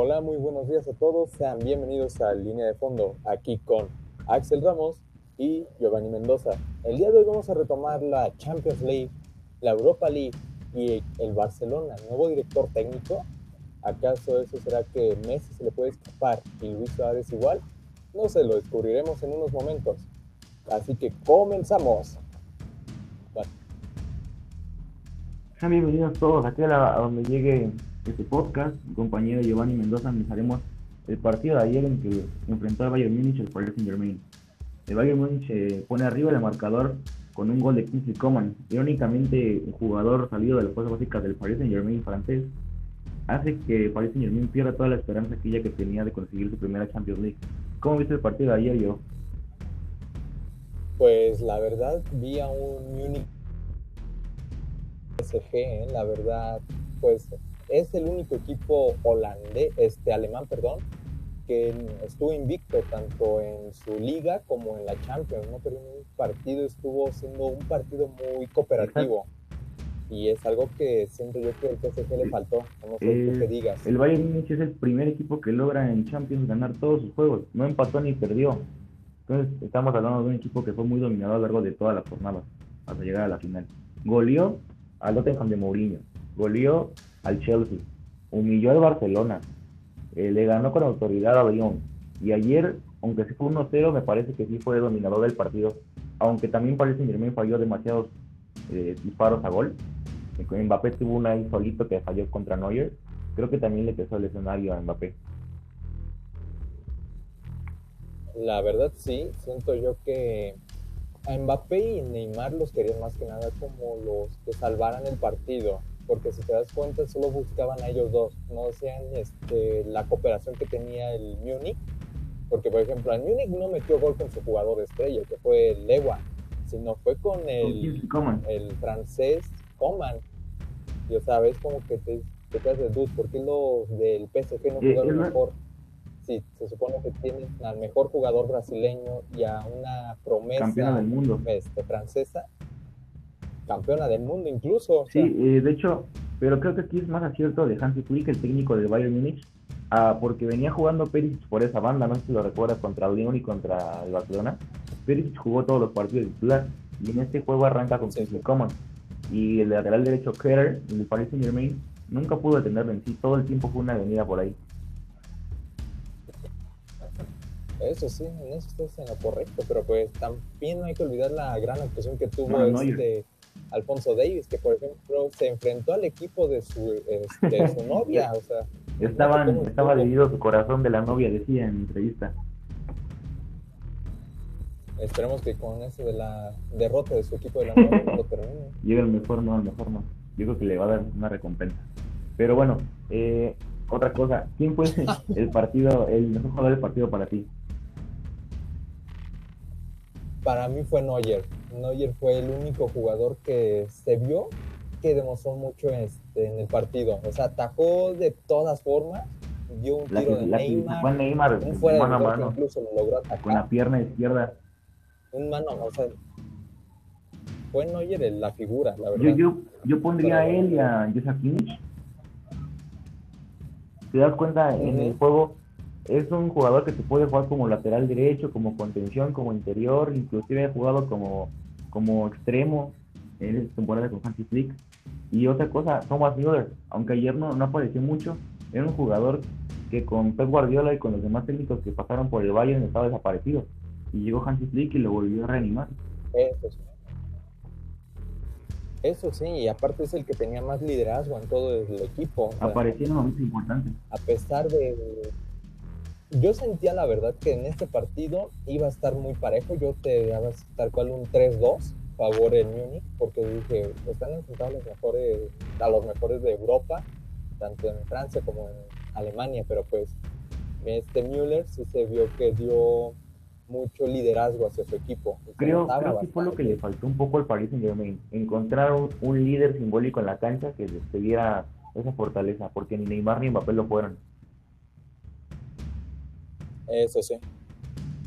Hola, muy buenos días a todos. Sean bienvenidos a Línea de Fondo, aquí con Axel Ramos y Giovanni Mendoza. El día de hoy vamos a retomar la Champions League, la Europa League y el Barcelona, nuevo director técnico. ¿Acaso eso será que Messi se le puede escapar y Luis Suárez igual? No se lo descubriremos en unos momentos. Así que comenzamos. Bienvenidos todos aquí a, donde llegue este podcast. Mi compañero Giovanni Mendoza analizaremos el partido de ayer en que enfrentó al Bayern Múnich el Paris Saint Germain. El Bayern Múnich eh, pone arriba el marcador con un gol de Kingsley Coman. Irónicamente, un jugador salido de las fuerzas básicas del Paris Saint Germain francés hace que Paris Saint Germain pierda toda la esperanza aquella que tenía de conseguir su primera Champions League. ¿Cómo viste el partido de ayer, yo? Pues la verdad vi a un Múnich PSG, ¿eh? la verdad, pues es el único equipo holandés, este alemán, perdón, que estuvo invicto tanto en su liga como en la Champions, ¿no? Pero un partido estuvo siendo un partido muy cooperativo. Y es algo que siento yo que el PSG le faltó, no sé qué digas. El Bayern Munich es el primer equipo que logra en Champions ganar todos sus juegos, no empató ni perdió. Entonces estamos hablando de un equipo que fue muy dominado a lo largo de todas las jornadas hasta llegar a la final. Goleó al Tottenham de Mourinho, goleó al Chelsea, humilló al Barcelona, eh, le ganó con autoridad a Lyon. Y ayer, aunque sí fue 1-0, me parece que sí fue dominador del partido. Aunque también parece que Germain falló demasiados eh, disparos a gol. Mbappé tuvo una ahí solito que falló contra Neuer. Creo que también le pesó el escenario a Mbappé. La verdad sí, siento yo que a Mbappé y Neymar los querían más que nada como los que salvaran el partido, porque si te das cuenta solo buscaban a ellos dos, no hacían este, la cooperación que tenía el Múnich, porque por ejemplo el Múnich no metió gol con su jugador estrella, que fue Lewa, sino fue con el, el francés Coman. Y sabes como que te, te quedas de duda, ¿por qué los del PSG no jugaron mejor? sí, se supone que tienen al mejor jugador brasileño y a una promesa campeona del mundo. Este, francesa, campeona del mundo incluso. Sí, eh, de hecho, pero creo que aquí es más acierto de Hansi Flick, el técnico de Bayern Múnich, ah, porque venía jugando Perisic por esa banda, no sé si lo recuerdas, contra León y contra el Barcelona. Perisic jugó todos los partidos de titular y en este juego arranca con Kingsley Coman. Y el lateral derecho Keller, el Paris Saint Germain, nunca pudo detenerlo en sí, todo el tiempo fue una avenida por ahí. Eso sí, en eso estás en lo correcto, pero pues también no hay que olvidar la gran actuación que tuvo este Alfonso Davis, que por ejemplo se enfrentó al equipo de su, este, su novia, o sea. Estaban, estaba dividido su corazón de la novia, decía en entrevista. Esperemos que con eso de la derrota de su equipo de la novia no lo termine. Llega el mejor no, al mejor no. Yo creo que le va a dar una recompensa. Pero bueno, eh, otra cosa, ¿quién fue el partido, el mejor jugador del partido para ti? Para mí fue Neuer. Neuer fue el único jugador que se vio que demostró mucho este, en el partido. O sea, atajó de todas formas, dio un tiro de Neymar, fue Neymar, un fuera mano a mano. incluso lo logró atacar. Con la pierna izquierda. Un mano, o sea, fue Neuer la figura, la verdad. Yo, yo, yo pondría a él y a Joseph ¿Te das cuenta? En el juego es un jugador que se puede jugar como lateral derecho, como contención, como interior, inclusive ha jugado como, como extremo en temporada con Hansi Flick. Y otra cosa, Thomas Müller, aunque ayer no, no apareció mucho, era un jugador que con Pep Guardiola y con los demás técnicos que pasaron por el Bayern estaba desaparecido. Y llegó Hansi Flick y lo volvió a reanimar. Eso sí. Eso sí, y aparte es el que tenía más liderazgo en todo el equipo. Apareció en momentos importantes. A pesar de, yo sentía la verdad que en este partido iba a estar muy parejo. Yo te daba tal cual un 3-2 favor el Múnich, porque dije, están enfrentados los mejores, a los mejores de Europa, tanto en Francia como en Alemania, pero pues este Müller sí se vio que dio mucho liderazgo hacia su equipo. Creo, creo que fue lo que le faltó un poco al Paris Saint Germain, encontrar un, líder simbólico en la cancha que les diera esa fortaleza, porque ni Neymar ni Mbappé lo fueron. Eso sí.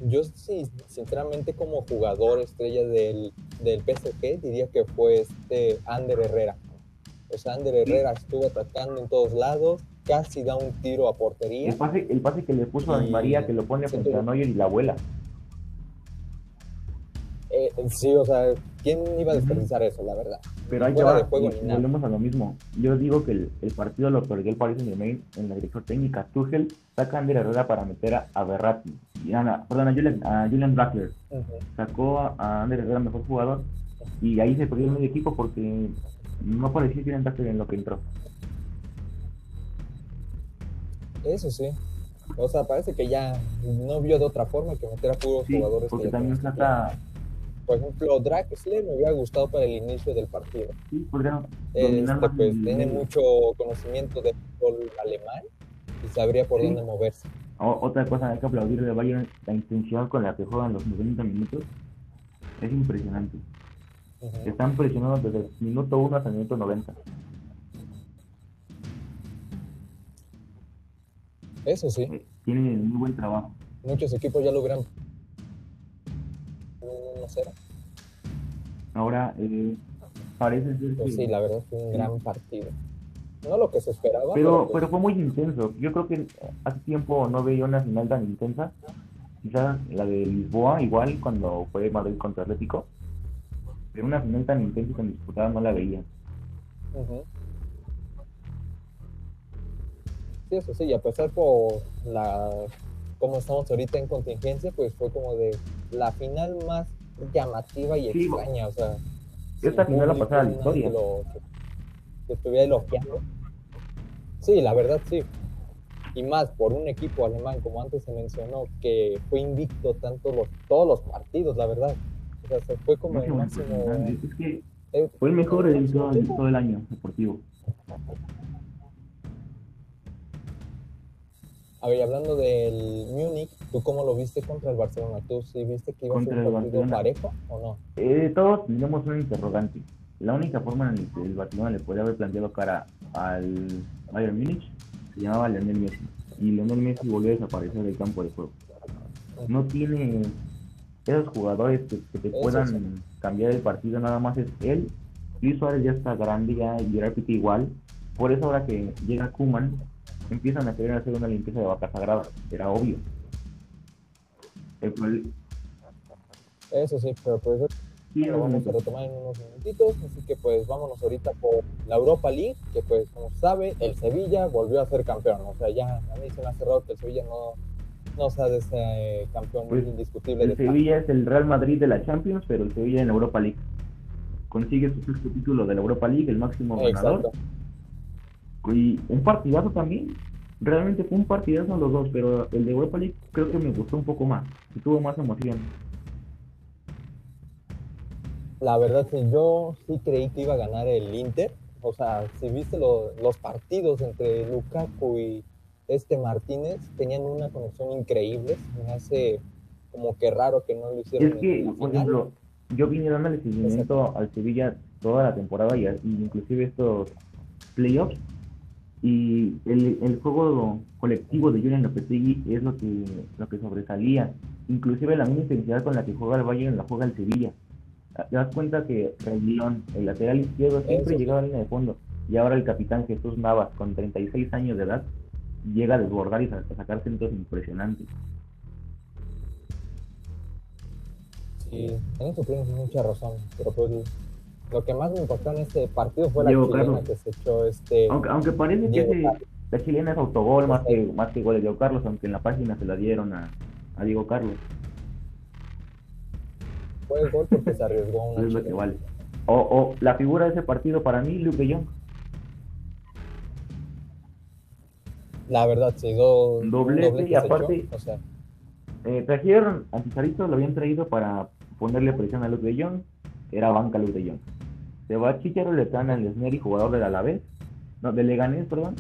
Yo sí, sinceramente como jugador estrella del, del PSG diría que fue este Ander Herrera. O sea, Ander Herrera estuvo atacando en todos lados, casi da un tiro a portería. El pase, el pase que le puso a María, que lo pone frente a Neuer y la abuela. Eh, sí, o sea, ¿quién iba a desperdiciar eso, la verdad? Pero ahí va, volvemos a lo mismo. Yo digo que el, partido lo perdió el Paris Saint-Germain en la dirección técnica. Tuchel saca a Ander Herrera para meter a, a Berratti. Y perdón, a Julian, a Julian Draxler. Sacó a, Ander Herrera mejor jugador. Y ahí se perdió el medio equipo porque no parecía Julian Draxler en lo que entró. Eso sí. O sea, parece que ya no vio de otra forma que meter a puros jugadores. Porque también saca por ejemplo, Draxler me hubiera gustado para el inicio del partido. Sí, este, pues, tiene mucho conocimiento de fútbol alemán y sabría por dónde moverse. otra cosa, hay que aplaudir de Bayern la intención con la que juegan los 90 minutos. Es impresionante. Están presionados desde el minuto 1 hasta el minuto 90. Eso sí. Eh, tienen muy buen trabajo. Muchos equipos ya lo hubieran Ahora, eh, parece ser pues sí, la verdad fue un gran partido. No lo que se esperaba. Pero, pues pero, fue muy intenso. Yo creo que hace tiempo no veía una final tan intensa. Quizás la de Lisboa, igual, cuando fue Madrid contra Atlético. Pero una final tan intensa y tan disputada no la veía. Sí, eso sí, y a pesar por la como estamos ahorita en contingencia, pues fue como de la final más llamativa y extraña, o sea. Esta final la pasada la historia. Lo, que, estuviera elogiando. Sí, la verdad sí. Y más por un equipo alemán, como antes se mencionó, que fue invicto tanto los, todos los partidos, la verdad. O sea, se fue como el máximo. Es que eh, fue el mejor en todo, todo el año deportivo. A ver, hablando del Múnich, ¿tú cómo lo viste contra el Barcelona? ¿Tú sí viste que iba a ser un partido parejo o no? Eh, todos tenemos un interrogante. La única forma en la que el Barcelona le podía haber planteado cara al Bayern Múnich se llamaba Lionel Messi. Y Lionel Messi volvió a desaparecer del campo de juego. No tiene esos jugadores que, te puedan cambiar el partido, nada más es él. Luis Suárez ya está grande, ya y repite igual. Por eso ahora que llega Kuman, empiezan a querer hacer una limpieza de vaca sagrada. Era obvio. Eso sí, pero pues sí, lo vamos a retomar en unos minutitos, así que pues vámonos ahorita por la Europa League, que pues como sabe, el Sevilla volvió a ser campeón, o sea, ya a mí se me ha cerrado que el Sevilla no, no sea de ese campeón pues, indiscutible. El Sevilla es el Real Madrid de la Champions, pero el Sevilla en Europa League. Consigue su sexto título de la Europa League, el máximo ganador. Y un partidazo también. Realmente fue un partidazo los dos, pero el de Europa League creo que me gustó un poco más. Y tuvo más emoción. La verdad que yo sí creí que iba a ganar el Inter. O sea, si viste los partidos entre Lukaku y este Martínez, tenían una conexión increíble. Me hace como que raro que no lo hicieron. Es que, por ejemplo, yo vine dando el seguimiento al Sevilla toda la temporada y, inclusive estos playoffs y el, el juego colectivo de Julian Lopetegui es lo que, lo que sobresalía. Inclusive la misma intensidad con la que juega el Bayern la juega el Sevilla. Te das cuenta que Reguilón, el lateral izquierdo, siempre llegaba a la línea de fondo. Y ahora el capitán Jesús Navas, con 36 años de edad, llega a desbordar y a sacar centros impresionantes. Sí, en eso tienes mucha razón, pero pues lo que más me impactó en este partido fue la chilena que se echó este. Aunque, aunque parece que la chilena es autogol más que, más que gol de Diego Carlos, aunque en la página se la dieron a, a Diego Carlos. Fue el gol porque se arriesgó una. es lo que vale. O, o la figura de ese partido para mí, Luke Jong. La verdad, sí, do, doblete, y aparte, o sea. eh, trajeron a Cesarito, lo habían traído para ponerle presión a Luke de Jong, era banca Luke de Jong. Se va Chicharo, le traen al Sneri, jugador del Alavés, no, del Leganés, perdón,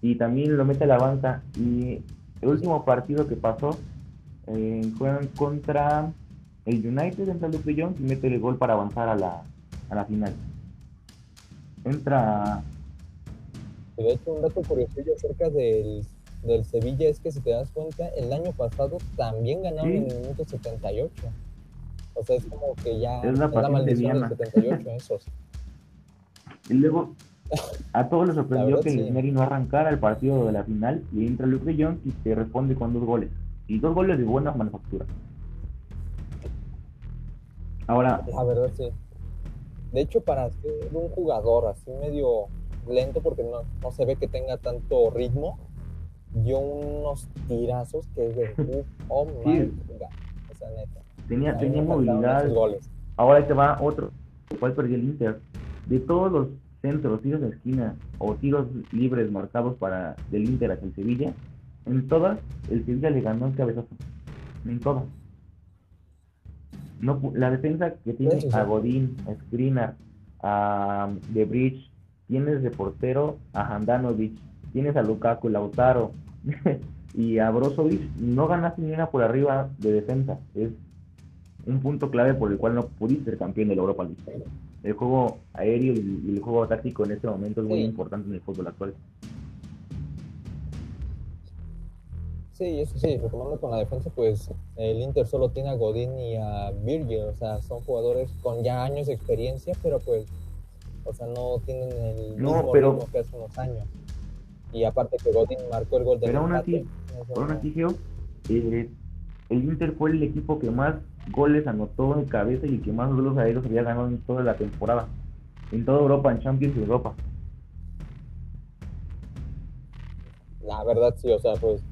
y también lo mete a la banca. Y el último partido que pasó, eh, juegan contra el United, entra Luke Jones y mete el gol para avanzar a la, a la final. Entra... De hecho, un dato curioso acerca del, del Sevilla es que si te das cuenta, el año pasado también ganaron en el minuto 78. O sea, es como que ya es, la, maldición del 78, esos. Y luego, A todos les sorprendió verdad, que sí. no arrancara el partido de la final y entra Luke de Jong y te responde con dos goles. Y dos goles de buena manufactura. Ahora, La verdad, sí. De hecho, para ser un jugador así medio lento, porque no, no se ve que tenga tanto ritmo, dio unos tirazos que es de oh my Sí. God. O sea, neta. tenía, movilidad. goles. Ahora te va otro. ¿Cuál perdió el Inter? De todos los centros, tiros de esquina o tiros libres marcados para del Inter hacia el Sevilla, en todas el Sevilla le ganó el cabezazo. En todas. No, la defensa que tiene sí. a Godín, a Skriniar, a De Bridge, tienes de portero a Handanovic, tienes a Lukaku, Lautaro y a Brozovic, no ganaste ni una por arriba de defensa. Es un punto clave por el cual no pudiste ser campeón de la Europa League. El juego aéreo y el juego táctico en este momento es muy Sí. importante en el fútbol actual. Sí, eso sí, retomando con la defensa, pues el Inter solo tiene a Godín y a Virgil, o sea, son jugadores con ya años de experiencia, pero pues, o sea, no tienen el No, mismo pero- ritmo que hace unos años. Y aparte que Godín marcó el gol de Pero aún así, Aún así, Geo, eh, el Inter fue el equipo que más goles anotó en cabeza y el que más goles aéreos había ganado en toda la temporada. En toda Europa, en Champions y Europa. La verdad sí, o sea, pues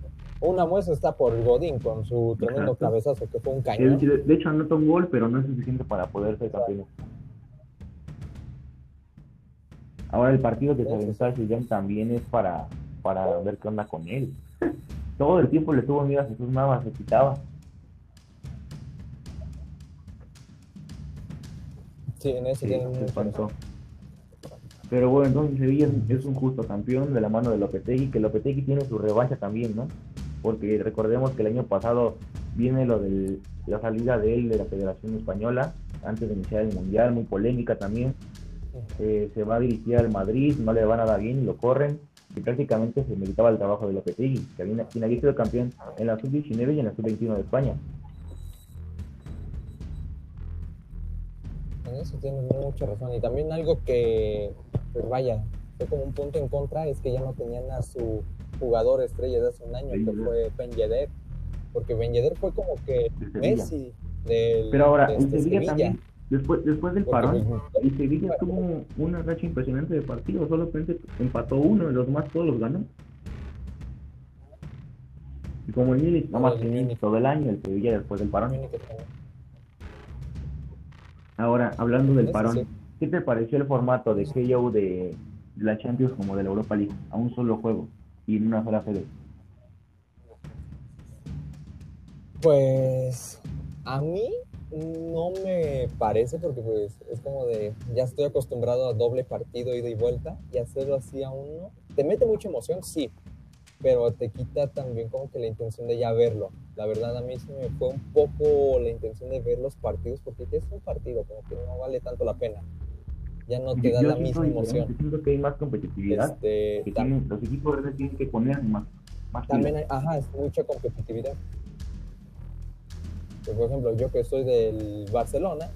una muestra está por Godín con su tremendo Exacto. cabezazo que fue un De, cañón. de- de hecho, anota un gol, pero no es suficiente para poder ser campeón. Ahora el partido que se aventó a Zidane también es para, para ver qué onda con él. Todo el tiempo le tuvo miedo a Jesús Navas, se quitaba. Sí, en eso Sí, tienen se. Pero bueno, entonces Sevilla es, es un justo campeón de la mano de Lopetegui, que Lopetegui tiene su revancha también, ¿no? Porque recordemos que el año pasado viene lo de la salida de él de la Federación Española, antes de iniciar el Mundial, muy polémica también. Eh, se va a dirigir al Madrid, no le va nada bien y lo corren. Y prácticamente se meritaba el trabajo de Lopetegui, que había, quien había sido campeón en la sub-19 y en la sub-21 de España. Eso tienes mucha razón. Y también algo que, pues vaya, fue como un punto en contra es que ya no tenían a su jugador estrella de hace un año, que fue Ben Yedder. Porque Ben Yedder fue como que. Messi del Pero ahora, de el este Sevilla también, después, después del Porque, parón, Y Sevilla tuvo una racha impresionante de partidos, solamente empató uno y los demás todos los ganó. Y como el Múnich, nada más El Múnich. todo el año, el Sevilla después del parón. Ahora, hablando del parón, sí. ¿qué te pareció el formato de KO de la Champions como de la Europa League? A un solo juego y en una sola sede. Pues a mí no me parece porque pues es como de ya estoy acostumbrado a doble partido ida y vuelta y hacerlo así a uno te mete mucha emoción sí pero te quita también como que la intención de ya verlo la verdad a mí sí me fue un poco la intención de ver los partidos porque es un partido como que no vale tanto la pena ya no te da Yo la misma emoción siento que hay más competitividad. este, que tienen- los equipos grandes tienen que poner más, más también hay, ajá, es mucha competitividad. Por ejemplo, yo que soy del Barcelona,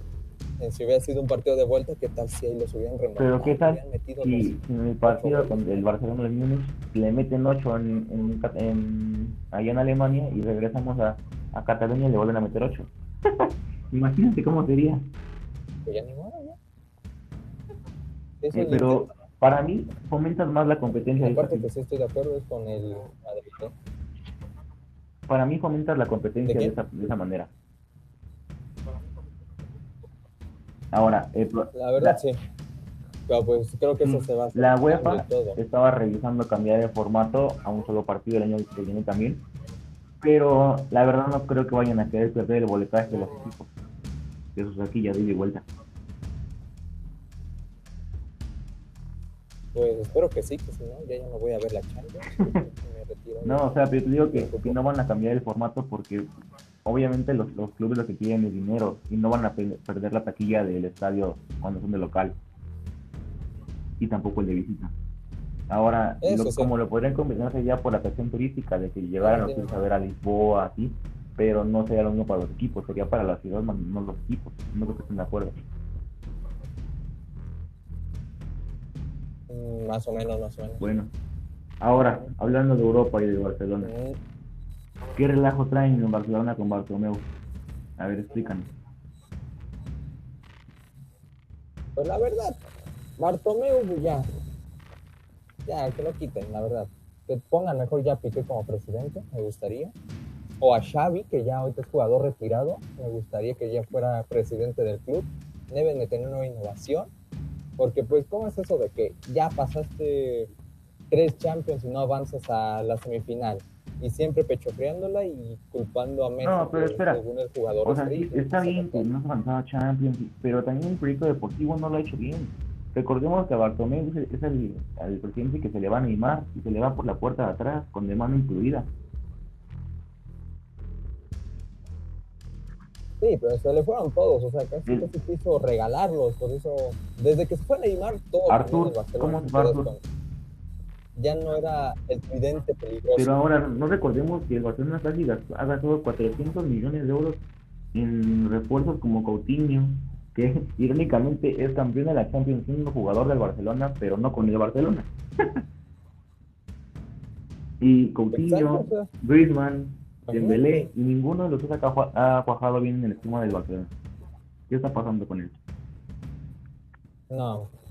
si hubiera sido un partido de vuelta, ¿qué tal si ahí los hubieran remontado? Pero ¿qué tal si, en el partido con el Barcelona del Múnich le meten 8 en, en, allá en Alemania y regresamos a, a Cataluña y le vuelven a meter 8? Imagínate cómo sería. pues ya ni modo, Eh, pero para mí fomentas más la competencia. de Aparte esa- que sí estoy de acuerdo es con el Madrid. ¿eh? Para mí fomentas la competencia ¿De de esa, de esa manera. Ahora, pro- La verdad la- sí. Pero pues creo que eso se va a hacer la UEFA estaba revisando cambiar el formato a un solo partido el año que viene también. Pero la verdad no creo que vayan a querer perder el boletaje de los equipos. De sus aquí ya de y vuelta. Pues espero que sí, que si no, ya yo no voy a ver la Champions. me retiro. No, o sea, pero te digo que, que no van a cambiar el formato porque obviamente los, los clubes lo que quieren es dinero y no van a pe- perder la taquilla del estadio cuando son de local y tampoco el de visita. Ahora, Eso lo- sí. como lo podrían combinarse ya por la atracción turística de que llegaran los Sí. clubes a ver a Lisboa, así, pero no sería lo mismo para los equipos, sería para la ciudad, no los equipos. No creo que estén de acuerdo. Mm, Más o menos, más o menos. Bueno, ahora, hablando de Europa y de Barcelona, Mm, ¿qué relajo traen en Barcelona con Bartomeu? A ver, explícanos. Pues la verdad, Bartomeu pues, ya, ya, que lo quiten, la verdad. Que pongan mejor ya a Piqué como presidente, me gustaría. O a Xavi, que ya ahorita es jugador retirado, me gustaría que ya fuera presidente del club. Deben de tener una innovación, porque pues, ¿cómo es eso de que ya pasaste tres Champions y no avanzas a la semifinal? Y siempre pechofreándola y culpando a Messi, No, pero espera. según el jugador O sea, sí, está bien que no se avanzaba a Champions, pero también el proyecto deportivo no lo ha hecho bien. Recordemos que a Bartomeu es el, es el, el presidente que se le va a animar y se le va por la puerta de atrás, con de mano incluida. Sí, pero se le fueron todos, o sea, casi, casi quiso regalarlos, por eso, desde que se fue Neymar, todos Artur, ¿cómo se das Artur? Ya no era el tridente peligroso. Pero ahora, no recordemos que el Barcelona casi ha gastado 400 millones de euros en refuerzos como Coutinho, que irónicamente es campeón de la Champions, siendo jugador del Barcelona, pero no con el Barcelona. y Coutinho, Griezmann. Dembélé, y ninguno de los dos ha cuajado bien en el esquema del Barcelona. ¿Qué está pasando con él? no.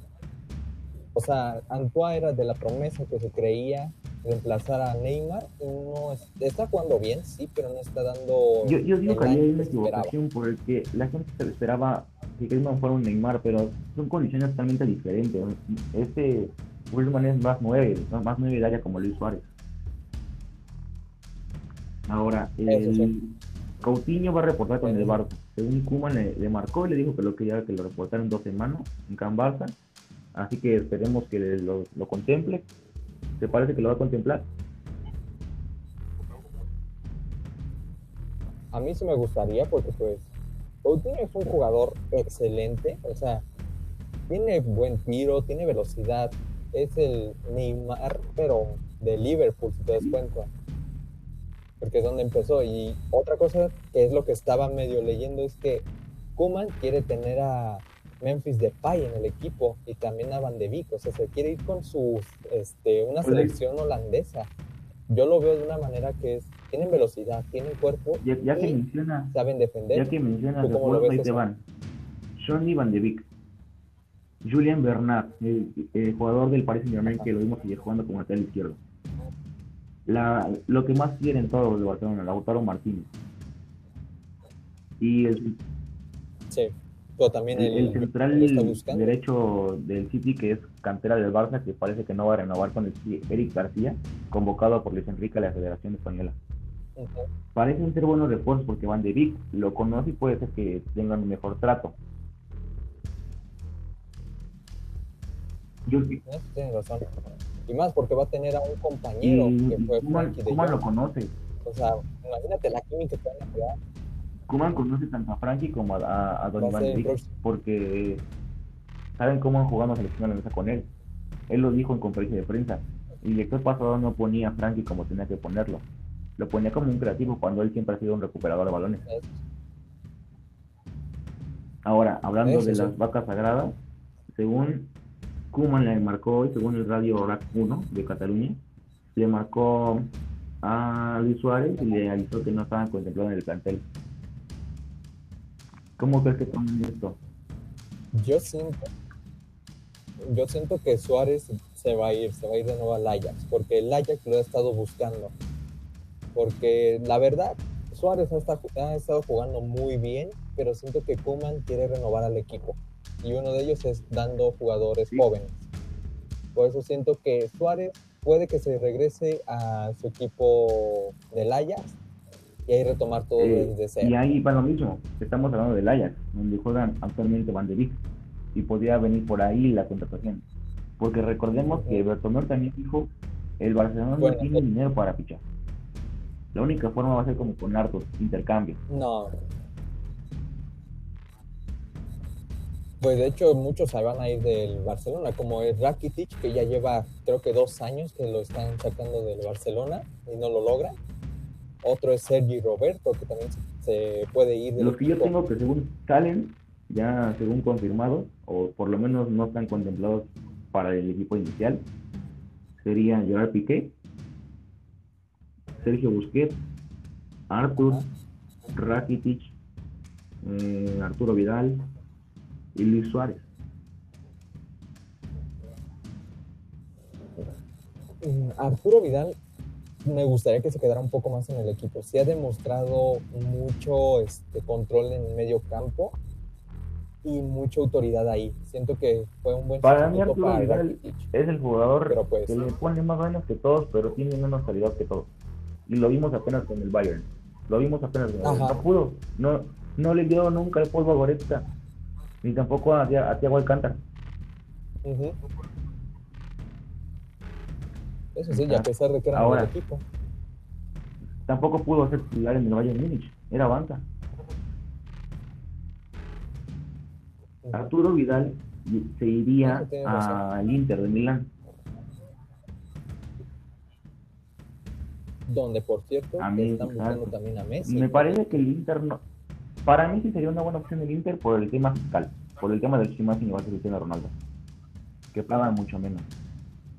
O sea, Antoine era de la promesa que se creía reemplazar a Neymar y no es- está jugando bien, sí, pero no está dando. Yo, yo digo el que ahí hay una equivocación porque la gente se esperaba que Griezmann fuera un Neymar, pero son condiciones totalmente diferentes. Este Griezmann es más nueve, más nueve de área como Luis Suárez. Ahora, el sí. Coutinho va a reportar con el Ujú. Barça. Según Koeman le, le marcó y le dijo que lo quería que lo reportara en dos semanas en Can Barça. Así que esperemos que lo, lo contemple. ¿Te parece que lo va a contemplar? A mí sí me gustaría porque pues Coutinho es un jugador excelente, o sea, tiene buen tiro, tiene velocidad, es el Neymar, pero de Liverpool, si te das cuenta. Porque es donde empezó. Y otra cosa que es lo que estaba medio leyendo es que Kuman quiere tener a Memphis Depay en el equipo y también a Van de Beek, o sea, se quiere ir con sus, este, una selección holandesa. Yo lo veo de una manera que es, tienen velocidad, tienen cuerpo, Ya, ya que y menciona saben defender. Ya que mencionas ¿Tú cómo lo refuerzos, ves ahí te van. Johnny Van de Beek, Julian Bernat, el, el jugador del Paris Saint Germain que lo vimos ayer jugando como lateral izquierdo. La, lo que más quieren todos los de Barcelona, Lautaro Martínez. Y el, Sí, pero también el, central derecho del City, que es cantera del Barça, que parece que no va a renovar con el Eric García, convocado por Luis Enrique a la Federación Española. Ujú. Parecen ser buenos refuerzos porque Van de Beek lo conoce y puede ser que tengan un mejor trato. Yo, Eso Tienes razón. Y más porque va a tener a un compañero y, que fue Frankie de Koeman lo Jong. conoce. O sea, imagínate la química que van a crear. Koeman conoce tanto a Frankie como a, a, a de Beek próximo. porque saben cómo han jugado en la selección holandesa con él. Él lo dijo en conferencia de prensa. El director pasado no ponía a Frankie como tenía que ponerlo. Lo ponía como un creativo cuando él siempre ha sido un recuperador de balones. Ahora, hablando Eso de sí. las vacas sagradas, según Kuman le marcó hoy, según el radio RAC 1 de Cataluña, le marcó a Luis Suárez y le avisó que no estaban contemplados en el plantel. ¿Cómo crees que toman esto? Yo siento, yo siento que Suárez se va a ir, se va a ir de nuevo al Ajax, porque el Ajax lo ha estado buscando. Porque la verdad, Suárez ha estado, ha estado jugando muy bien, pero siento que Kuman quiere renovar al equipo. Y uno de ellos es dando jugadores Sí. jóvenes. Por eso siento que Suárez puede que se regrese a su equipo del Ajax y ahí retomar todo Eh, desde cero. y ahí va lo mismo, estamos hablando del Ajax, donde juegan actualmente Van de Beek, y podría venir por ahí la contratación. Porque recordemos que Bertomeu también dijo, el Barcelona Bueno, no tiene eh. dinero para fichar. La única forma va a ser como con hartos, intercambio. No. Pues de hecho muchos se van a ir del Barcelona, como es Rakitic, que ya lleva creo que dos años que lo están sacando del Barcelona y no lo logra. Otro es Sergi Roberto, que también se puede ir del Los que yo tengo que según salen, ya según confirmado, o por lo menos no están contemplados para el equipo inicial serían Gerard Piqué, Sergio Busquets, Artur, Rakitic, eh, Arturo Vidal y Luis Suárez. Mm, Arturo Vidal me gustaría que se quedara un poco más en el equipo. Sí ha demostrado mucho este, control en el medio campo y mucha autoridad ahí. Siento que fue un buen Para mí Arturo para Vidal Rakitic. es el jugador pues- que le pone más ganas que todos, pero tiene menos calidad que todos. Y lo vimos apenas con el Bayern. Lo vimos apenas con el Bayern. No pudo. No, no le dio nunca el polvo a Goretzka. Ni tampoco a, a Thiago Alcántara. Ujú. Eso sí, y a pesar de que era Ahora. el equipo. Tampoco pudo ser titular en el Bayern Múnich. Era banca. Arturo Vidal y- se iría al Inter de Milán. Donde, por cierto, A mí, están buscando también a Messi. Me parece que el Inter no. Para mí sí sería una buena opción el Inter por el tema fiscal, por el tema del sistema sin igual que Cristiano Ronaldo, que pagan mucho menos.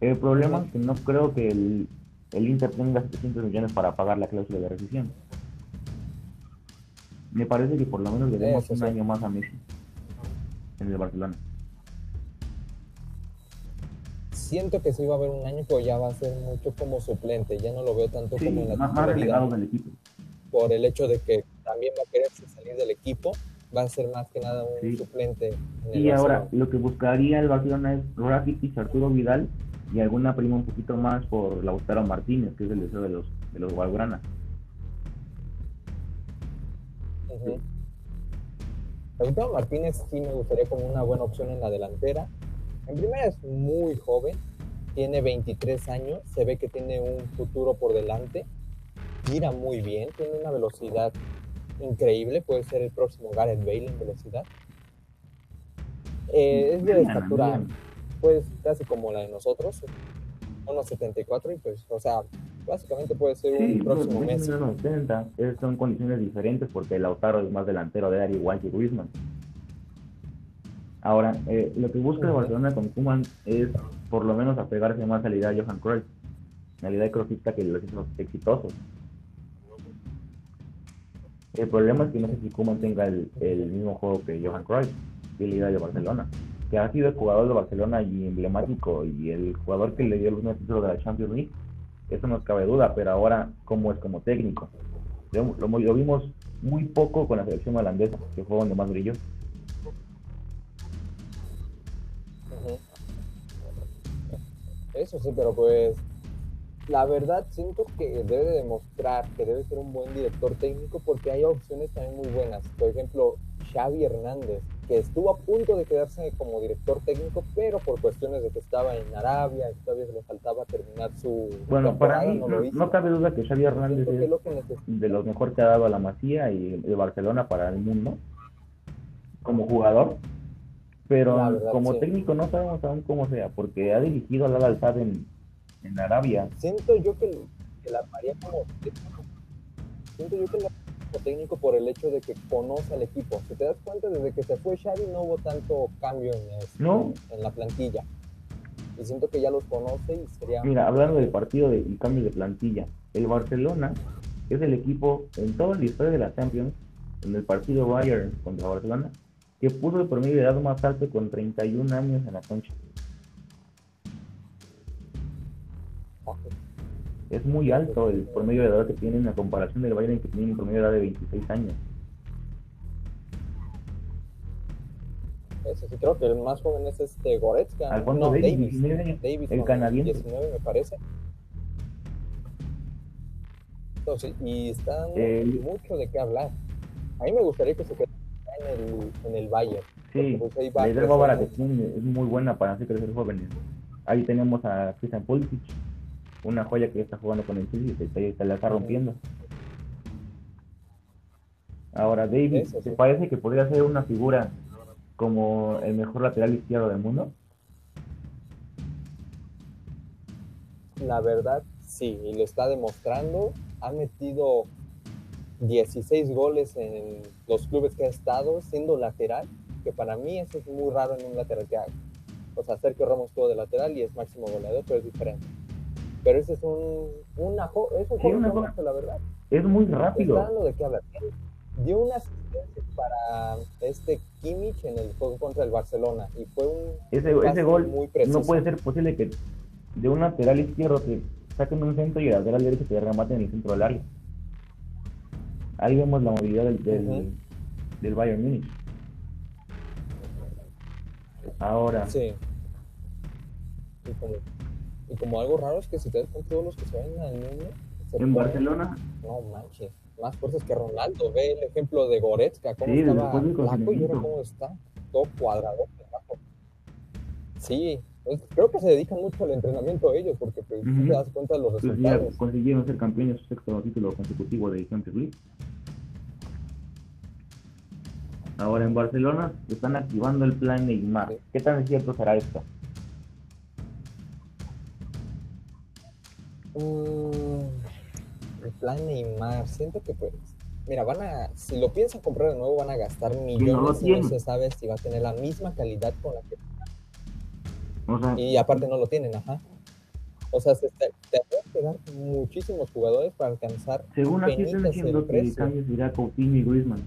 El problema es que no creo que el, el Inter tenga 700 millones para pagar la cláusula de rescisión. Me parece que por lo menos le demos un sí. año más a Messi en el Barcelona. Siento que sí va a haber un año, pero ya va a ser mucho como suplente. Ya no lo veo tanto Sí, como en la más, más relegado del equipo. por el hecho de que también va a querer salir del equipo, va a ser más que nada un suplente. en el Y ahora lo que buscaría el Barcelona es Rakitic, Arturo Vidal y alguna prima un poquito más por Lautaro Martínez, que es el deseo de los de los. Ujú. Lautaro Martínez sí me gustaría como una buena opción en la delantera. En primera es muy joven, tiene 23 años, se ve que tiene un futuro por delante, tira muy bien, tiene una velocidad increíble, puede ser el próximo Gareth Bale en velocidad. Eh, es de estatura. Pues casi como la de nosotros, unos 74 y pues, o sea, básicamente puede ser Sí, un próximo pues, Messi. unos 70. Es- son condiciones diferentes porque Lautaro es más delantero de área igual que Griezmann. Ahora, eh, lo que busca el. Barcelona con Koeman es por lo menos apegarse más a la idea de Johan Cruyff, la idea de Cruyffista que los hizo exitosos. El problema es que no sé si Koeman tenga el, el mismo juego que Johan Cruyff, que la idea de Barcelona, que ha sido el jugador de Barcelona y emblemático y el jugador que le dio el último título de la Champions League. Eso no cabe duda, pero ahora, ¿cómo es como técnico? Lo, lo- lo vimos muy poco con la selección holandesa, que fue donde más brilló. Eso sí, pero pues la verdad siento que debe de demostrar que debe ser un buen director técnico porque hay opciones también muy buenas. Por ejemplo, Xavi Hernández, que estuvo a punto de quedarse como director técnico, pero por cuestiones de que estaba en Arabia, y todavía le faltaba terminar su Bueno, para mí no no, cabe duda que Xavi Hernández es lo que de los mejor que ha dado a la Masía y de Barcelona para el mundo como jugador, pero verdad, como sí. técnico no sabemos aún cómo sea, porque ha dirigido al Al Sadd en, en Arabia. Siento yo que, que la haría como. Siento yo que la técnico por el hecho de que conoce al equipo. Si te das cuenta, desde que se fue Xavi no hubo tanto cambio en, este- No. en la plantilla. Y siento que ya los conoce y sería... Mira, hablando del partido de, y cambio de plantilla, el Barcelona es el equipo en toda la historia de la Champions, en el partido Bayern contra Barcelona, que puso el promedio de edad más alto con 31 años en la cancha. Es muy alto el promedio de edad que tienen a comparación del Bayern que tiene un promedio de edad de 26 años. Eso sí, creo que el más joven es este Goretzka. Alfonso no, Davis. 19 años, Davis el canadiense. 19 me parece. Entonces, y están Eh, mucho de qué hablar. A mí me gustaría que se quedara en el, en el Bayern. Sí, pues, ahí va la idea es muy buena para hacer crecer jóvenes. Ahí tenemos a Christian Pulisic, una joya que ya está jugando con el Chelsea y se, la está rompiendo. Ahora, David, ¿te parece que podría ser una figura como el mejor lateral izquierdo del mundo? La verdad, sí, y lo está demostrando. Ha metido 16 goles en los clubes que ha estado siendo lateral, que para mí eso es muy raro en un lateral que haga. O sea, Sergio Ramos todo de lateral y es máximo goleador, pero es diferente. Pero ese es un, una, es un juego una la verdad. Es muy Está rápido. dando de qué hablar. Dio una asistencia para este Kimmich en el juego contra el Barcelona y fue un Ese, ese gol muy preciso. no puede ser posible que de un lateral izquierdo te saquen un centro y el lateral derecho te remate en el centro del área. Ahí vemos la movilidad del, del, Bayern Múnich. Ahora, Sí. Como, y como algo raro es que si te das cuenta, todos los que se ven al mundo en Barcelona, No manches, más fuerzas que Ronaldo. Ve el ejemplo de Goretzka, cómo Sí, estaba flaco y ahora cómo está, todo cuadrado. flaco. Sí, pues, creo que se dedican mucho al entrenamiento ellos, porque pues, te das cuenta de los pues ya resultados. consiguieron ser campeones su sexto título consecutivo de Champions League. Ahora en Barcelona están activando el plan Neymar. Sí. ¿Qué tan cierto será esto? Mm, el plan Neymar, siento que pues, mira, van a, si lo piensan comprar de nuevo, van a gastar lo millones y no se sabe si va a tener la misma calidad con la que O sea, Y aparte no lo tienen, ajá. O sea, se te, te quedar muchísimos jugadores para alcanzar. según aquí están diciendo que el cambio será Coutinho y Griezmann.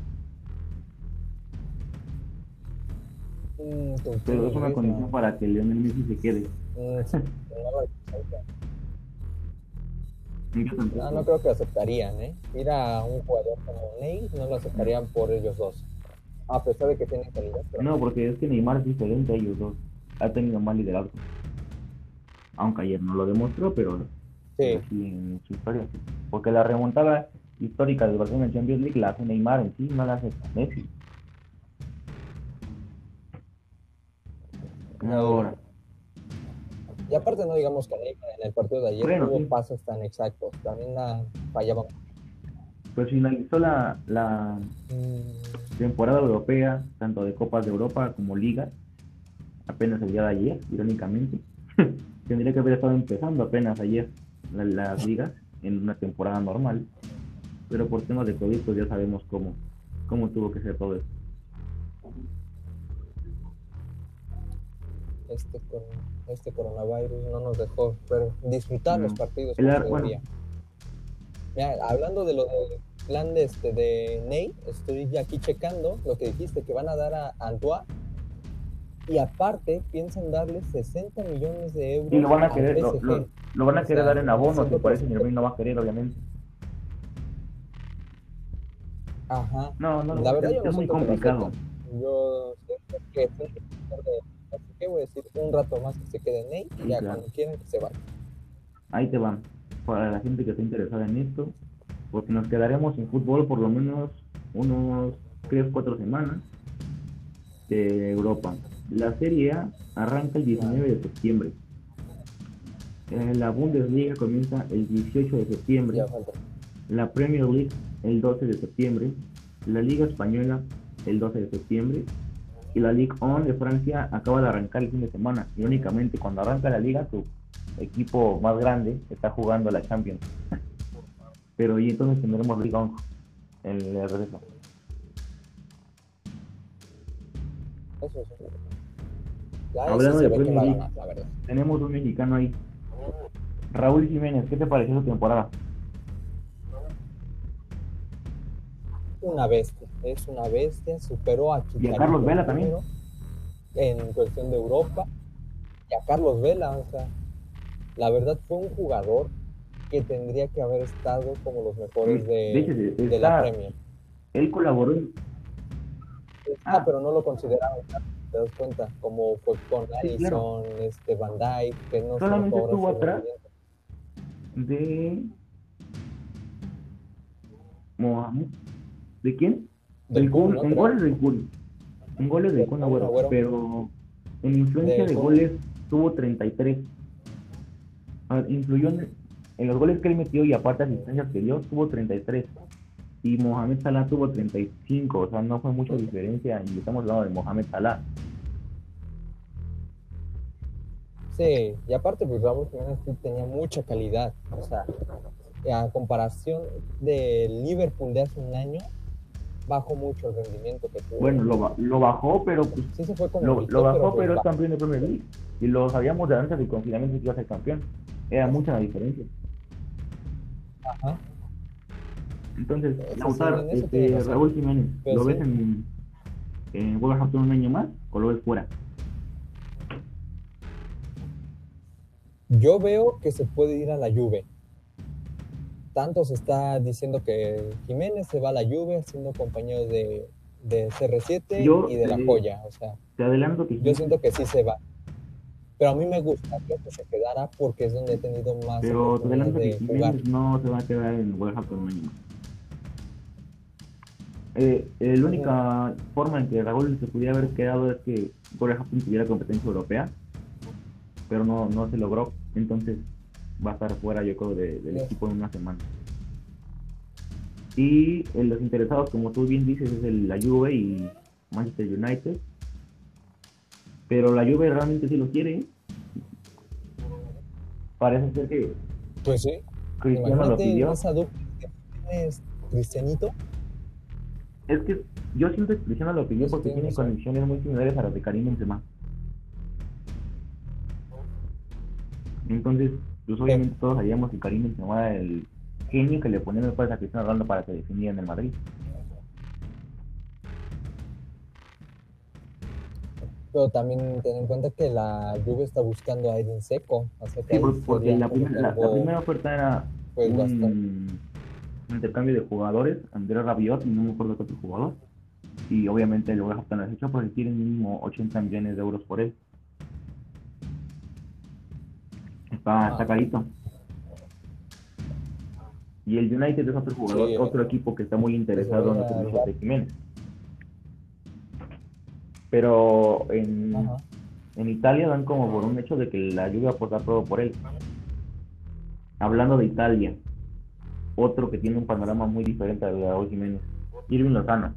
Mm, Pero es una condición para que Lionel Messi se quede. Mm, sí, no, tampoco. no, no creo que lo aceptarían, ¿eh? Ir a un jugador como Ney no lo aceptarían por ellos dos. A pesar de que tienen calidad. Pero No, porque es que Neymar es diferente a ellos dos. Ha tenido más liderazgo. Aunque ayer no lo demostró, pero sí, en su historia. sí. Porque la remontada histórica del Barcelona en Champions League la hace Neymar en sí, no la hace Messi. Ahora, y aparte no digamos que en el partido de ayer Bueno, tuvo sí. pases tan exactos. También la fallaba. pues finalizó la, la Mm, temporada europea, tanto de Copas de Europa como Liga, apenas el día de ayer, irónicamente. Tendría que haber estado empezando apenas ayer la- las ligas en una temporada normal, pero por temas de COVID pues ya sabemos cómo, cómo tuvo que ser todo esto. Este, con, este coronavirus no nos dejó pero disfrutar los No. partidos El como bueno. Mira, hablando de lo del plan de este de Ney, estoy ya aquí checando lo que dijiste que van a dar a Antoine y aparte piensan darle 60 millones de euros Y lo van a querer, lo, lo- lo van a O querer sea, dar en abono, que por eso Irving no va a querer, obviamente. Ajá. No, no, La verdad es, yo no es muy complicado. Yo siento que que voy a decir un rato más que se quede Ney y ya claro. cuando quieran que se vaya. Ahí te van. Para la gente que está interesada en esto, porque nos quedaremos sin fútbol por lo menos unos 3, 4 semanas de Europa. La Serie A arranca el 19 de septiembre. Eh, La Bundesliga comienza el 18 de septiembre. La Premier League el 12 de septiembre. La Liga Española el 12 de septiembre. Y la Ligue 1 de Francia acaba de arrancar el fin de semana. Irónicamente, cuando arranca la liga, tu equipo más grande está jugando la Champions. Pero y entonces tendremos Liga 1 el regreso. Eso. Ya Hablando de Premier League. Tenemos un mexicano ahí. Raúl Jiménez, ¿qué te pareció su temporada? Una bestia, es una bestia, superó a Chicharito Carlos Vela también. En cuestión de Europa, y a Carlos Vela, o sea, la verdad fue un jugador que tendría que haber estado como los mejores de, De la Premier. Él colaboró Ah, pero no lo consideraron, te das cuenta, como fue con Sí, claro. Allison, este Van Dijk, que no Solamente estuvo atrás. de Mohamed. ¿De quién? Del Kun, en Creo. goles del Kun. En goles del Del Kun Agüero, pero en influencia de goles tuvo 33. A ver, influyó en, en los goles que él metió y aparte asistencias que dio, tuvo 33. Y Mohamed Salah tuvo 35, o sea, no fue mucha diferencia y estamos hablando de Mohamed Salah. Sí, y aparte, pues Raúl Jiménez tenía mucha calidad. O sea, a comparación del Liverpool de hace un año, bajó mucho el rendimiento que tuvo. Bueno, lo, lo bajó, pero pues, sí se fue con lo, lo bajó, pero, pues, es campeón de Premier League. Y lo sabíamos de antes del confinamiento que iba a ser campeón. Era mucha la diferencia. Ajá. Entonces, Sí, Lautaro, sí, este. Raúl Jiménez, Pero ¿lo ves en, en Wolverhampton un año más o lo ves fuera? Yo veo que se puede ir a la Juve. Tanto se está diciendo que Jiménez se va a la Juve siendo compañero de, de CR7 Yo, y de la joya. O sea, Te adelanto que yo siento que sí se va. Pero a mí me gustaría que se quedara porque es donde he tenido más pero te adelanto que jugar. No se va a quedar en Wolverhampton más. Eh, eh, la única forma en que Raúl se pudiera haber quedado es que Wolverhampton tuviera competencia europea, pero no, no se logró. Entonces va a estar fuera, yo creo, de- del Sí. equipo en una semana. Y eh, los interesados, como tú bien dices, es el, la Juve y Manchester United. Pero la Juve realmente sí lo quiere. Parece ser que Pues sí. Cristiano lo pidió. esa tienes Cristianito. Es que yo siento que Cristiano lo pidió Eso porque tiene condiciones muy similares a las de Karim Benzema. Entonces, pues obviamente todos sabíamos que Karim Benzema era el genio que le ponía el a Cristiano Ronaldo para que defendiera en el Madrid. Pero también ten en cuenta que la Juve está buscando a Edin Seco. Sí, porque la, primera oferta era pues, un intercambio de jugadores, Andrés Rabiot y no me acuerdo qué otro jugador. Y obviamente el Wolverhampton lo hecho porque quieren mínimo 80 millones de euros por él. Está, está Ah. carito. Y el United es otro jugador, Sí, otro equipo que está muy interesado en los servicios de Jiménez. Pero en, Ajá. en Italia dan como por un hecho de que la Juve va a apostar todo por él. Hablando de Italia, otro que tiene un panorama muy diferente al de Raúl Jiménez, Irving Lozano.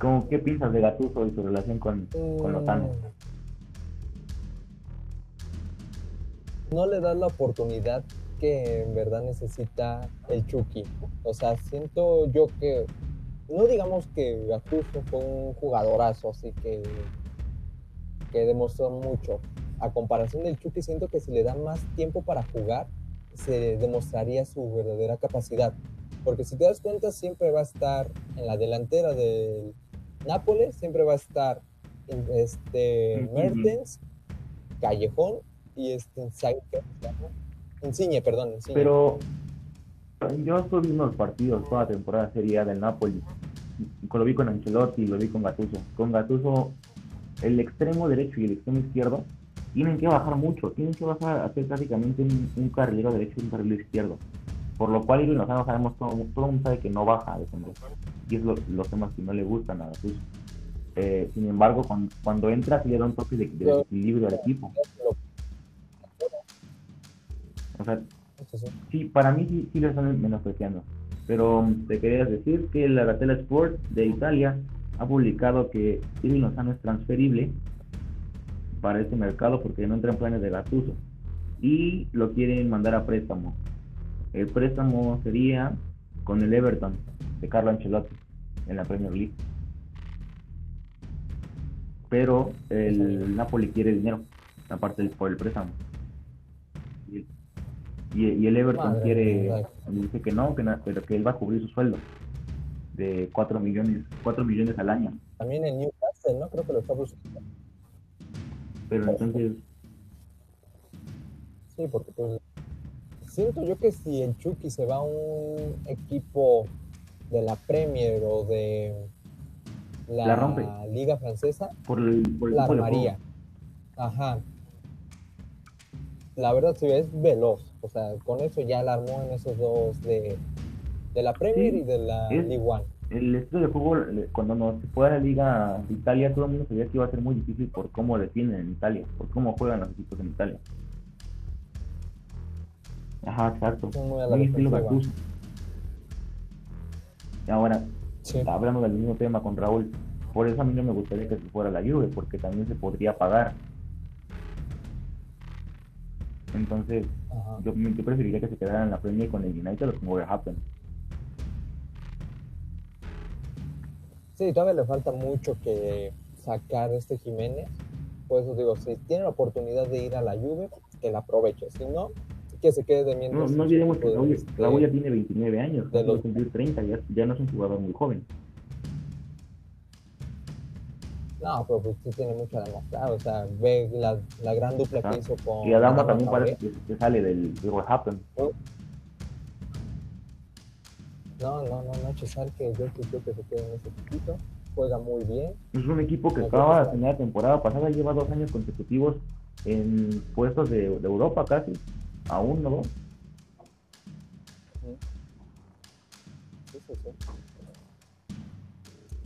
¿Cómo, ¿Qué piensas de Gattuso y su relación con, con Lozano? No le das la oportunidad que en verdad necesita el Chucky. O sea, siento yo que, no digamos que Gattuso fue un jugadorazo, así que, que demostró mucho. A comparación del Chucky, siento que si le dan más tiempo para jugar, se demostraría su verdadera capacidad. Porque si te das cuenta, siempre va a estar en la delantera del Nápoles, siempre va a estar en este. Mertens, Callejón y este Insigne, perdón, Insigne. Pero yo estoy viendo los partidos toda la temporada Serie A del Napoli. Lo vi con Ancelotti y lo vi con Gattuso. Con Gattuso, el extremo derecho y el extremo izquierdo tienen que bajar mucho. Tienen que bajar a ser prácticamente un, un carrilero derecho y un carrilero izquierdo. Por lo cual, Irving Lozano sabemos, todo, todo el mundo sabe que no baja a defender. Y es lo- los temas que no le gustan a Gattuso. Eh, sin embargo, cuando, cuando entra, sí le da un toque de, de desequilibrio al equipo. O sea, sí. Sí, para mí sí, sí lo están menospreciando. Pero mm, te quería decir que la Gatella Sport de Italia ha publicado que Irving Lozano es transferible para este mercado porque no entra en planes de Gattuso y lo quieren mandar a préstamo. El préstamo sería con el Everton de Carlo Ancelotti en la Premier League. Pero el Napoli quiere dinero, aparte del- por el préstamo. Y, el Everton Madre quiere, dice que no, que pero que él va a cubrir su sueldo de 4 millones, 4 millones al año. También el Newcastle, ¿no? Creo que lo está buscando. Pero entonces, Sí, porque pues siento yo que si el Chucky se va a un equipo de la Premier o de la, La rompe. Liga Francesa, por el, por el la armaría. Ajá. La verdad, sí, es veloz. O sea, con eso ya la armó en esos dos de, de la Premier Sí, y de la es- One. El estilo de juego, le- cuando nos fue a la Liga de Italia, todo el mundo sabía que iba a ser muy difícil por cómo defienden en Italia, por cómo juegan los equipos en Italia. Ajá, exacto. Muy estilo. Gattuso. Ahora, Sí. hablando del mismo tema con Raúl, por eso a mí no me gustaría que se fuera la Juve, porque también se podría pagar. Entonces, Ajá. yo, yo preferiría que se quedara en la Premier con el United o con Wolverhampton. Sí, todavía le falta mucho que sacar este Jiménez. Por eso digo, si tiene la oportunidad de ir a la Juve, que la aproveche. Si no, que se quede de No, mientras. no en su olvidemos que Raúl, ya tiene 29 años, de va a los- cumplir 30, ya, ya no es un jugador muy joven. No, pero pues sí tiene mucho a demostrar. O sea, ve la, la gran dupla Ah, que hizo con. Y Adama también parece que, que sale del, del Wolverhampton. No, no, no, Nacho Sal, que yo creo que se quede en ese equipo. Juega muy bien. Es un equipo que Me acaba de la temporada pasada, lleva dos años consecutivos en puestos de, de Europa casi, aún no. Sí, sí, sí.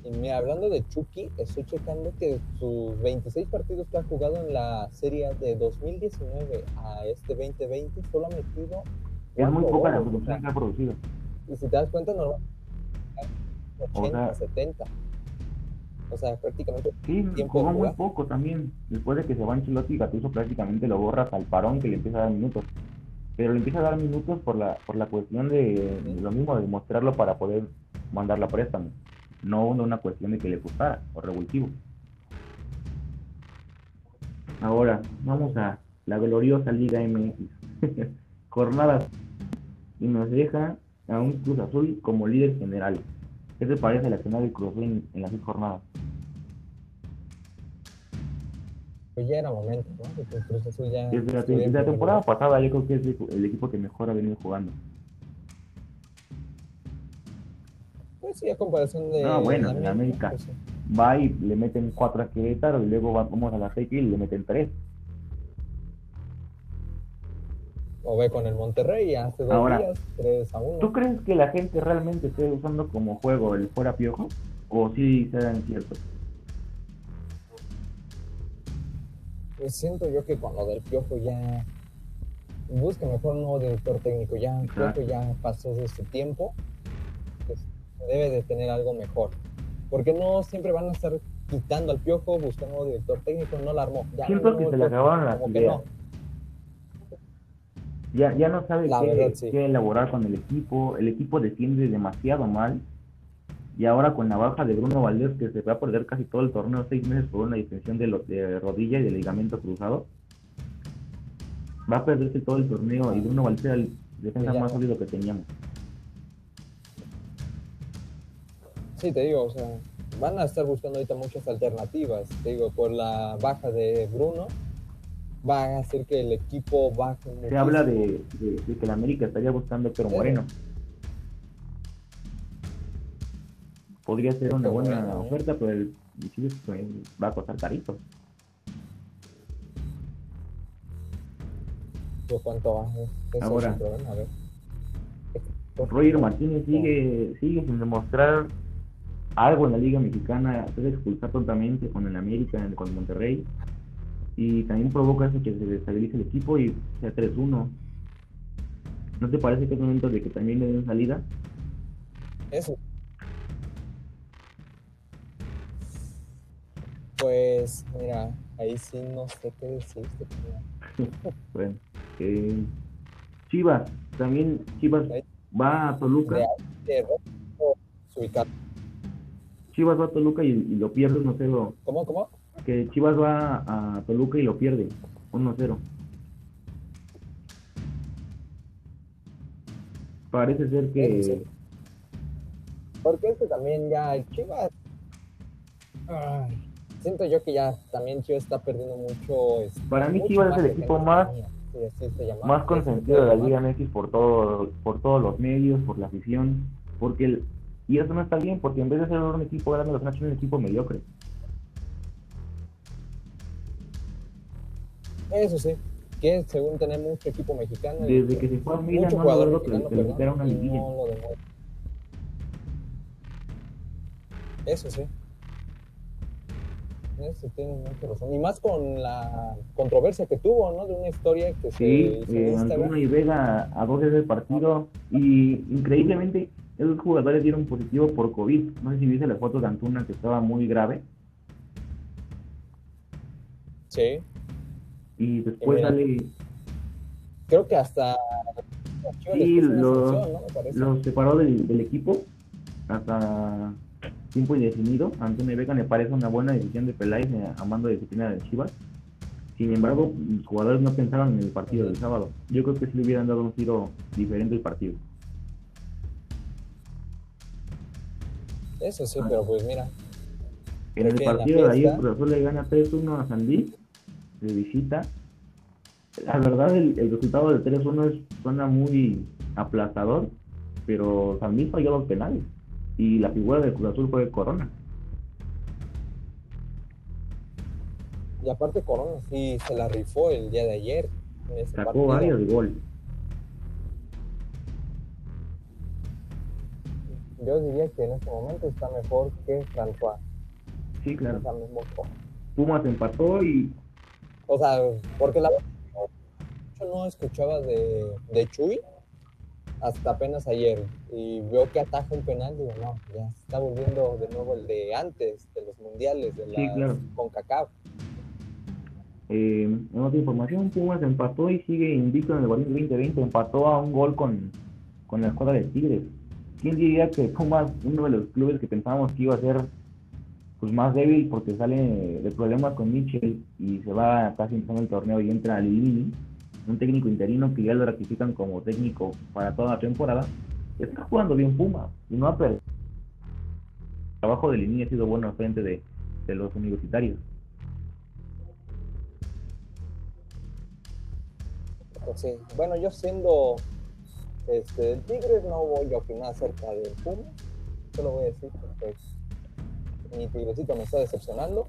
Y mira, hablando de Chucky, estoy checando que sus 26 partidos que ha jugado en la serie de 2019 a este 2020 solo ha metido Es muy poca la o producción que ha producido. Y si te das cuenta, normal 80, sea- 70. O sea, prácticamente Sí, jugó muy jugar. poco también. Después de que se va Ancelotti, Gattuso prácticamente lo borra hasta el parón que le empieza a dar minutos. Pero le empieza a dar minutos por la por la cuestión de, de lo mismo, de mostrarlo para poder mandarlo a préstamo. No una, una cuestión de que le gustara o revulsivo. Ahora, vamos a la gloriosa Liga MX. Jornadas. Y nos deja a un Cruz Azul como líder general. ¿Qué te parece la final del Cruz Azul en, en las seis jornadas? pues ya era momento, ¿no? El Cruz Azul ya Desde la, desde la temporada pasada yo creo que es el, el equipo que mejor ha venido jugando. Sí, a comparación de. Ah, bueno, en América. pues sí. Va y le meten cuatro a Querétaro y luego va- vamos a la seis y le meten tres. O ve con el Monterrey hace dos Ahora, días, 3 a 1. ¿Tú crees que la gente realmente esté usando como juego el fuera piojo? ¿O sí sean ciertos? Pues siento yo que con lo del piojo ya. Busque mejor un nuevo director técnico. Ya Ajá. piojo ya pasó de su tiempo. Debe de tener algo mejor. Porque no siempre van a estar quitando al piojo, buscando un nuevo director técnico. No la armó. Ya Siento no que se le acabaron las ideas. no. Ya, ya no sabe La qué, verdad, sí. qué elaborar con el equipo. El equipo defiende demasiado mal. Y ahora con la baja de Bruno Valdés, que se va a perder casi todo el torneo, seis meses por una distensión de, lo- de rodilla y de ligamento cruzado, va a perderse todo el torneo. Y Bruno Valdés era el defensa Sí, más sólido que teníamos. Sí, te digo, o sea, van a estar buscando ahorita muchas alternativas. Te digo, por la baja de Bruno, va a hacer que el equipo baje Se habla de, de- de que la América estaría buscando a Héctor Sí. Moreno. Podría ser una buena Moreno, ¿eh? oferta, pero el va a costar carito. ¿De cuánto baja? Eso Ahora. a ver. Roger Martínez sigue, sigue sin demostrar algo en la Liga Mexicana, se expulsar tontamente con el América, con el Monterrey, y también provoca eso que se desestabilice el equipo y sea 3-1. ¿No te parece que es momento de que también le den salida? Eso. Pues, mira, ahí sí no sé qué decirte. Bueno, eh, Chivas, también Chivas va a Toluca, De Rojo Chivas va a Toluca y, y lo pierde 1-0. ¿Cómo, cómo? Que Chivas va a Toluca y lo pierde 1-0. Parece ser que sí. Porque este también ya Chivas. Ay, siento yo que ya también Chivas está perdiendo mucho. este, Para mí mucho Chivas es el equipo más-. Sí, más consentido de la Liga. MX por todo, por todos los medios, por la afición, porque el, y eso no está bien, porque en vez de ser un equipo grande, lo están haciendo un equipo mediocre. Eso sí. Que según tener mucho equipo mexicano. Desde que se fue a Milan, no logró perdón, quitara una liguilla. no lo. Eso sí. Eso tiene mucha razón. Y más con la controversia que tuvo, ¿no? De una historia que se Sí, hizo en eh. Antuna y Vega a dos veces del partido y increíblemente esos jugadores dieron positivo por COVID. No sé si viste la foto de Antuna que estaba muy grave Sí. y después mira, sale, Creo que hasta. Sí, les puso una lo- sanción, ¿no? Los separó del, del equipo hasta tiempo indefinido. Antonio Vega me parece una buena decisión de Peláez eh, a mando de disciplina de Chivas. Sin embargo, los jugadores no pensaron en el partido del sábado. Yo creo que si le hubieran dado un tiro diferente al partido. Eso sí, pero pues mira. En el partido de ayer, Cruz Azul le gana 3-1 a San Luis, de visita. La verdad, el, resultado del 3-1 suena muy aplastador, pero San Luis falló los penales. Y la figura de Cruz Azul fue Corona. Y aparte Corona sí se la rifó el día de ayer. Sacó varios de Yo diría que en este momento está mejor que François. Sí, claro. Pumas empató y... O sea, porque la yo no escuchaba de, de Chuy hasta apenas ayer y veo que ataja un penal digo, no, ya está volviendo de nuevo el de antes, de los mundiales, de la sí, claro. CONCACAF. Eh, en otra información, Pumas empató y sigue invicto en el Guardián 2020, empató a un gol con, con la escuadra de Tigres. ¿Quién diría que Pumas, uno de los clubes que pensábamos que iba a ser pues más débil porque sale de problemas con Mitchell y se va casi empezando el torneo y entra Lili, un técnico interino que ya lo ratifican como técnico para toda la temporada, está jugando bien Pumas y no ha perdido. El trabajo de Lini ha sido bueno frente de, de los universitarios. Pues sí. Bueno, yo siendo este, el Tigres no voy a opinar acerca del Puma, solo voy a decir que pues, mi Tigrecito me está decepcionando.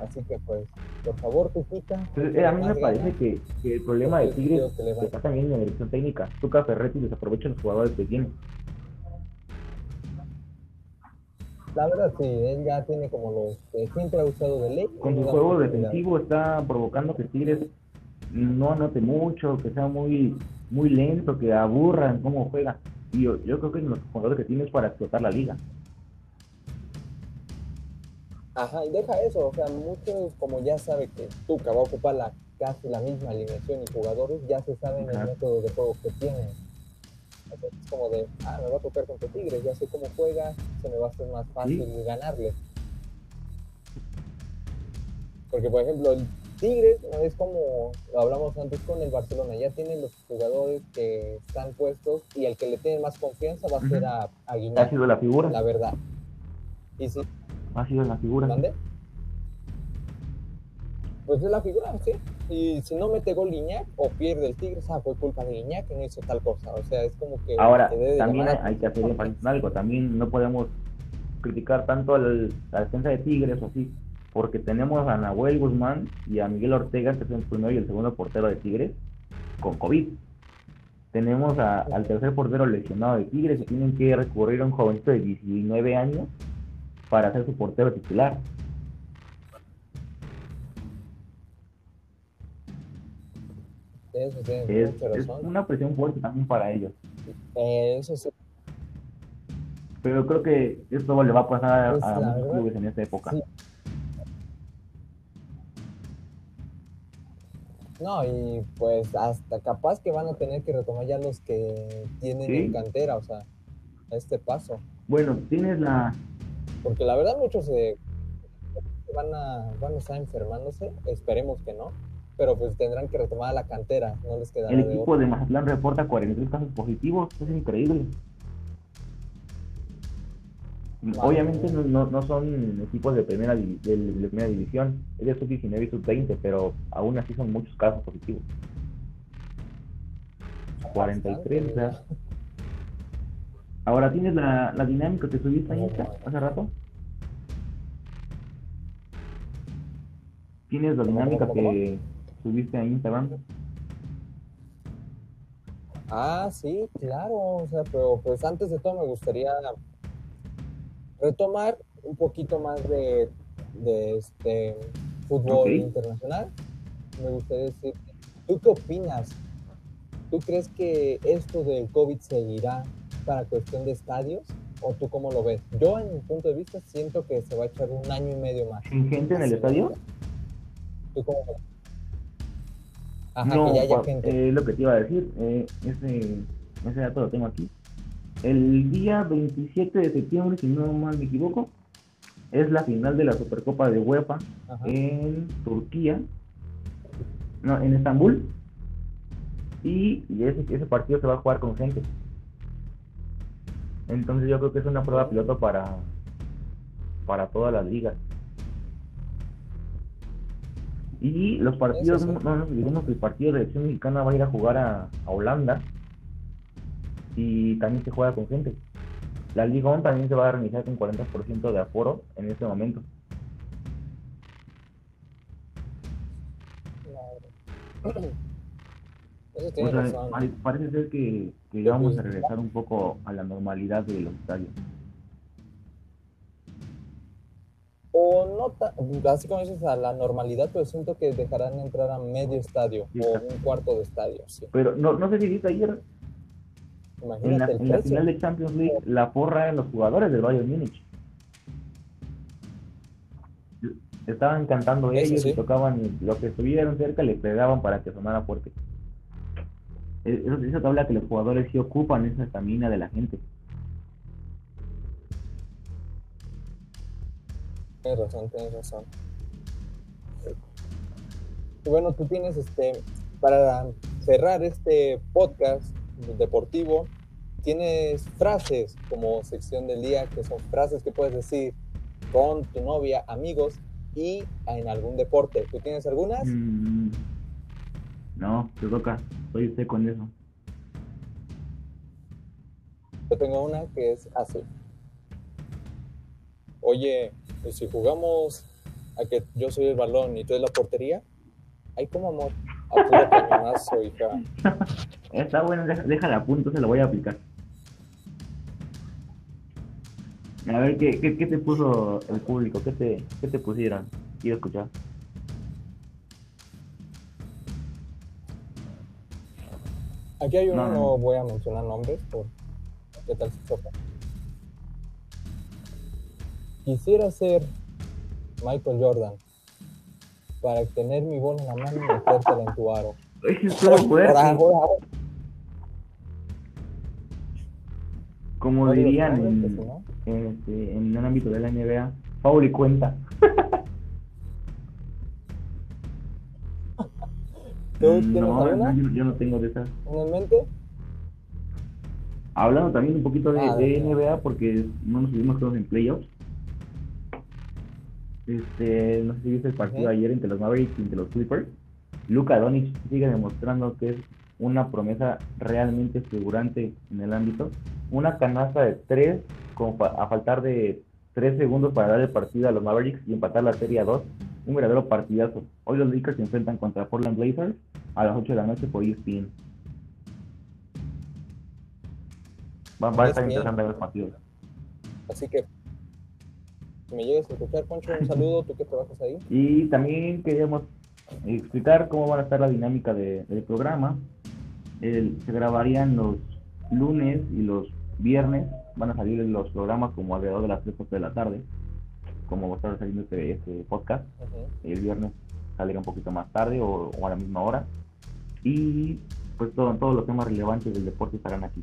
Así que pues, por favor, Tuquita. Eh, a mí me parece que, que, el problema de Tigres está también en la dirección técnica. Tuca Ferretti desaprovecha los jugadores que tiene. La verdad sí, él ya tiene como los que siempre ha usado de ley. Con su juego defensivo está provocando que Tigres no anote mucho, que sea muy muy lento, que aburran cómo juega. Y yo, yo creo que los jugadores que tienes para explotar la liga. Ajá, y deja eso, o sea, muchos como ya sabe que Tuca va a ocupar la, casi la misma alineación y jugadores, ya se saben el método de juego que tienen. es como de, ah, me va a tocar contra Tigres, ya sé cómo juega, se me va a hacer más fácil ganarle. Porque, por ejemplo, el Tigres es como lo hablamos antes con el Barcelona, ya tienen los jugadores que están puestos y el que le tiene más confianza va a ser a, a Ha sido la figura. La verdad. Y sí. Ha sido la figura. ¿Dónde? Pues es la figura, sí. Y si no mete gol Guiñac o pierde el Tigres, ah, fue culpa de Guiñac que no hizo tal cosa. O sea, es como que. Ahora, también hay, que hacer algo. También no podemos criticar tanto a la defensa de Tigres o así porque tenemos a Nahuel Guzmán y a Miguel Ortega, que es el primero y el segundo portero de Tigres, con COVID. Tenemos al tercer portero lesionado de Tigres y tienen que recurrir a un jovencito de 19 años para ser su portero titular. es, una presión fuerte también para ellos. Eso sí. Pero creo que esto le va a pasar a, pues muchos clubes en esta época. No, y pues hasta capaz que van a tener que retomar ya los que tienen en cantera, o sea, a este paso. Bueno, tienes la... Porque la verdad muchos se van a, van a estar enfermándose, esperemos que no, pero pues tendrán que retomar la cantera, no les queda El equipo de, de Mazatlán reporta 43 casos positivos, es increíble. Obviamente no, no, son equipos de primera, de, primera división, es de sub-19 y sub-20, pero aún así son muchos casos positivos. 43, o sea. Ahora tienes la, la dinámica que subiste ahí hace rato. ¿Tienes la dinámica que subiste a Instagram? Ah, sí, claro. O sea, pero pues antes de todo me gustaría retomar un poquito más de, este fútbol internacional. Me gustaría decir, ¿tú qué opinas? ¿Tú crees que esto del COVID seguirá para cuestión de estadios? ¿O tú cómo lo ves? Yo, en mi punto de vista, siento que se va a echar un año y medio más. ¿Sin gente en el estadio? ¿Tú cómo lo ves? Ajá, no, que ya haya gente. Eh, lo que te iba a decir, eh, ese, ese dato lo tengo aquí el día 27 de septiembre, si no mal me equivoco, es la final de la Supercopa de UEFA en Turquía, no, en Estambul. Y, ese, ese partido se va a jugar con gente. Entonces yo creo que es una prueba piloto para, para todas las ligas. Y los partidos, no, olvidemos que el partido de selección mexicana va a ir a jugar a, Holanda y también se juega con gente. La Liga 1 también se va a realizar con 40% de aforo en este momento. parece ser que, que vamos a regresar un poco a la normalidad de los estadios. o no así como dices a la normalidad, pero siento que dejarán entrar a medio estadio o un cuarto de estadio. Pero no, no sé si viste ayer en la, en la final de Champions League la porra en los jugadores del Bayern Múnich. Estaban cantando ellos y tocaban lo que estuvieron cerca le pegaban para que sonara fuerte. Eso, eso te habla que los jugadores sí ocupan esa estamina de la gente. Tienes razón, tienes razón. Y bueno, tú tienes este, para cerrar este podcast deportivo, tienes frases como sección del día, que son frases que puedes decir con tu novia, amigos y en algún deporte. ¿Tú tienes algunas? Mm, no, te toca. Soy usted con eso. Yo tengo una que es así. Oye, pues si jugamos a que yo soy el balón y tú eres la portería, hay como amor. Hija. Está bueno, déjala a punto, se lo voy a aplicar. A ver, ¿qué, qué, qué te puso el público? ¿Qué te, qué te pusieron? Quiero escuchar. Aquí hay uno, no, voy a mencionar nombres por qué tal se toca. Quisiera ser Michael Jordan para tener mi bola en la mano y metértela en tu aro. Como dirían en, este, en un ámbito de la NBA, Paul y cuenta. no, yo, no tengo de esas. ¿En mente? Hablando también un poquito de, ah, de NBA, porque no nos subimos todos en playoffs. Este, no sé si viste el partido ayer entre los Mavericks y entre los Clippers. Luka Doncic sigue demostrando que es una promesa realmente figurante en el ámbito. Una canasta de tres a faltar de tres segundos para dar el partido a los Mavericks y empatar la serie a dos. Un verdadero partidazo. Hoy los Lakers se enfrentan contra Portland Blazers a las 8 de la noche por ESPN. Va, va a estar interesante ver el partido. Así que me llegues a escuchar, Poncho, un saludo, tú que trabajas ahí. Y también queríamos explicar cómo va a estar la dinámica del programa. se grabarían los lunes y los viernes, van a salir los programas como alrededor de las 3 de la tarde, como va a estar saliendo este, este podcast. El viernes saldrá un poquito más tarde o, a la misma hora. Y pues todo, todos los temas relevantes del deporte estarán aquí.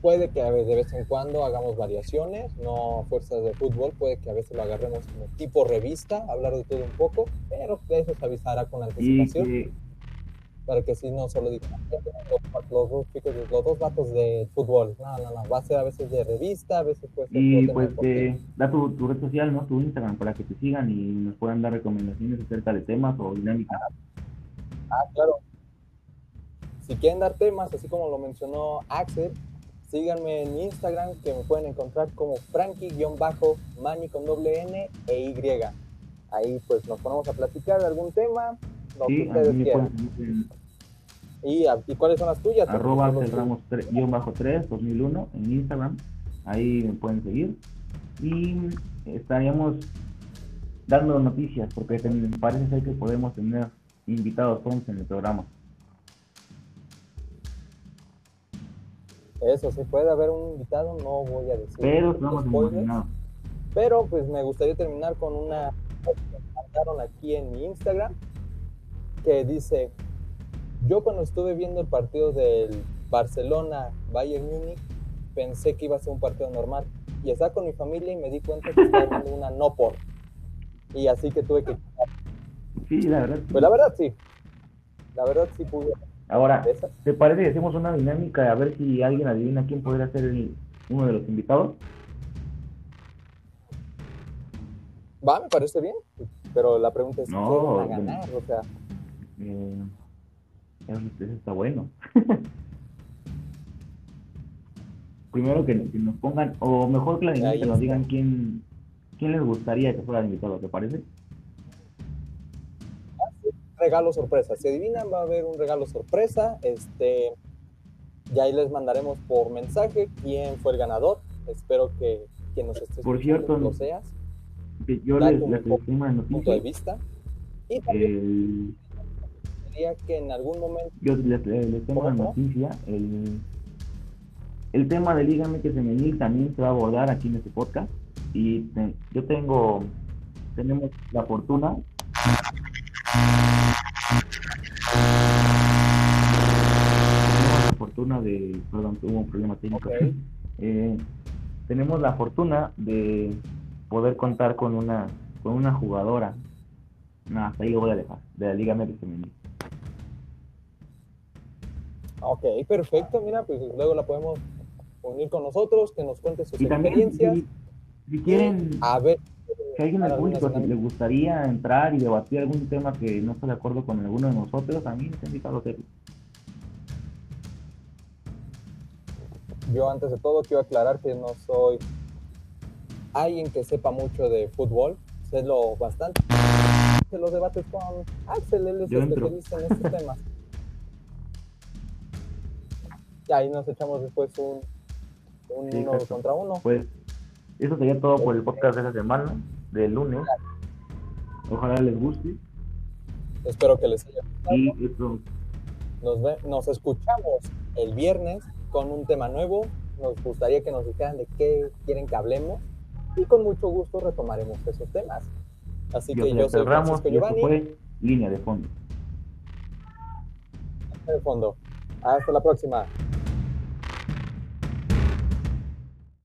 Puede que de vez en cuando hagamos variaciones, no fuerzas de fútbol, puede que a veces lo agarremos como tipo revista, hablar de todo un poco, pero eso se avisará con anticipación. Para que si no solo digan, los, dos chicos, los dos vatos de fútbol. No, no, no, va a ser a veces de revista, a veces puede ser. Y pues da tu, tu, red social, ¿no? Tu Instagram para que te sigan y nos puedan dar recomendaciones acerca de temas o dinámicas. Ah, claro. Si quieren dar temas, así como lo mencionó Axel, Síganme en Instagram que me pueden encontrar como Frankie-Mani con doble N e Y. Ahí pues nos ponemos a platicar de algún tema, lo que ustedes quieran. ¿Y, ¿Y, cuáles son las tuyas? Arroba cerramos 3, 2001 en Instagram. Ahí me pueden seguir. Y estaríamos dando noticias porque parece ser que podemos tener invitados 11 en el programa. Eso, si puede haber un invitado, no voy a decir. Pero no Pero pues me gustaría terminar con una que mandaron aquí en mi Instagram que dice, yo cuando estuve viendo el partido del Barcelona, Bayern Múnich, pensé que iba a ser un partido normal. Y estaba con mi familia y me di cuenta que estaba viendo una no por. Y así que tuve que... Sí, la verdad. Pues la verdad sí. La verdad sí pude. Ahora, ¿te parece que hacemos una dinámica a ver si alguien adivina quién podría ser el, uno de los invitados? Va, me parece bien. Pero la pregunta es, No, ¿quién va a ganar? O sea, Eh, eso, está bueno. Primero que, que nos pongan, o mejor que la dinámica nos digan quién, quién les gustaría que fuera invitado, ¿te parece? Regalo sorpresa. Si adivinan, va a haber un regalo sorpresa. Este, y ahí les mandaremos por mensaje quién fue el ganador. Espero que quien nos esté Por cierto, lo seas. Que Yo les, les una Punto de noticia. vista. Y también El, diría que en algún momento. yo les, les- tengo una noticia. El, el tema de Liga MX Femenil también se va a abordar aquí en este podcast. Y te- yo tengo, tenemos la fortuna fortuna de, perdón, hubo un problema técnico. Ok. Eh, tenemos la fortuna de poder contar con una, con una jugadora, no, hasta ahí lo voy a dejar, de la Liga MX Femenil. Ok, perfecto. Mira, pues luego la podemos unir con nosotros, que nos cuente sus Y también, experiencias. si, si quieren, A ver. si a alguien del público si le gustaría entrar y debatir algún tema que no está de acuerdo con alguno de nosotros, también está invitado a hacerlo. Yo antes de todo quiero aclarar que no soy alguien que sepa mucho de fútbol, sé lo bastante de los debates con Axel, él es especialista en este tema. Y ahí nos echamos después un, un Sí, uno exacto. contra uno. Pues eso sería todo por el podcast de esta semana, del lunes. Ojalá les guste. Espero que les haya gustado. Y esto, Nos, ve- nos escuchamos el viernes con un tema nuevo. Nos gustaría que nos dijeran de qué quieren que hablemos y con mucho gusto retomaremos esos temas. Así yo que yo soy Francisco Giovanni, fue Línea de Fondo. en el fondo. Hasta la próxima.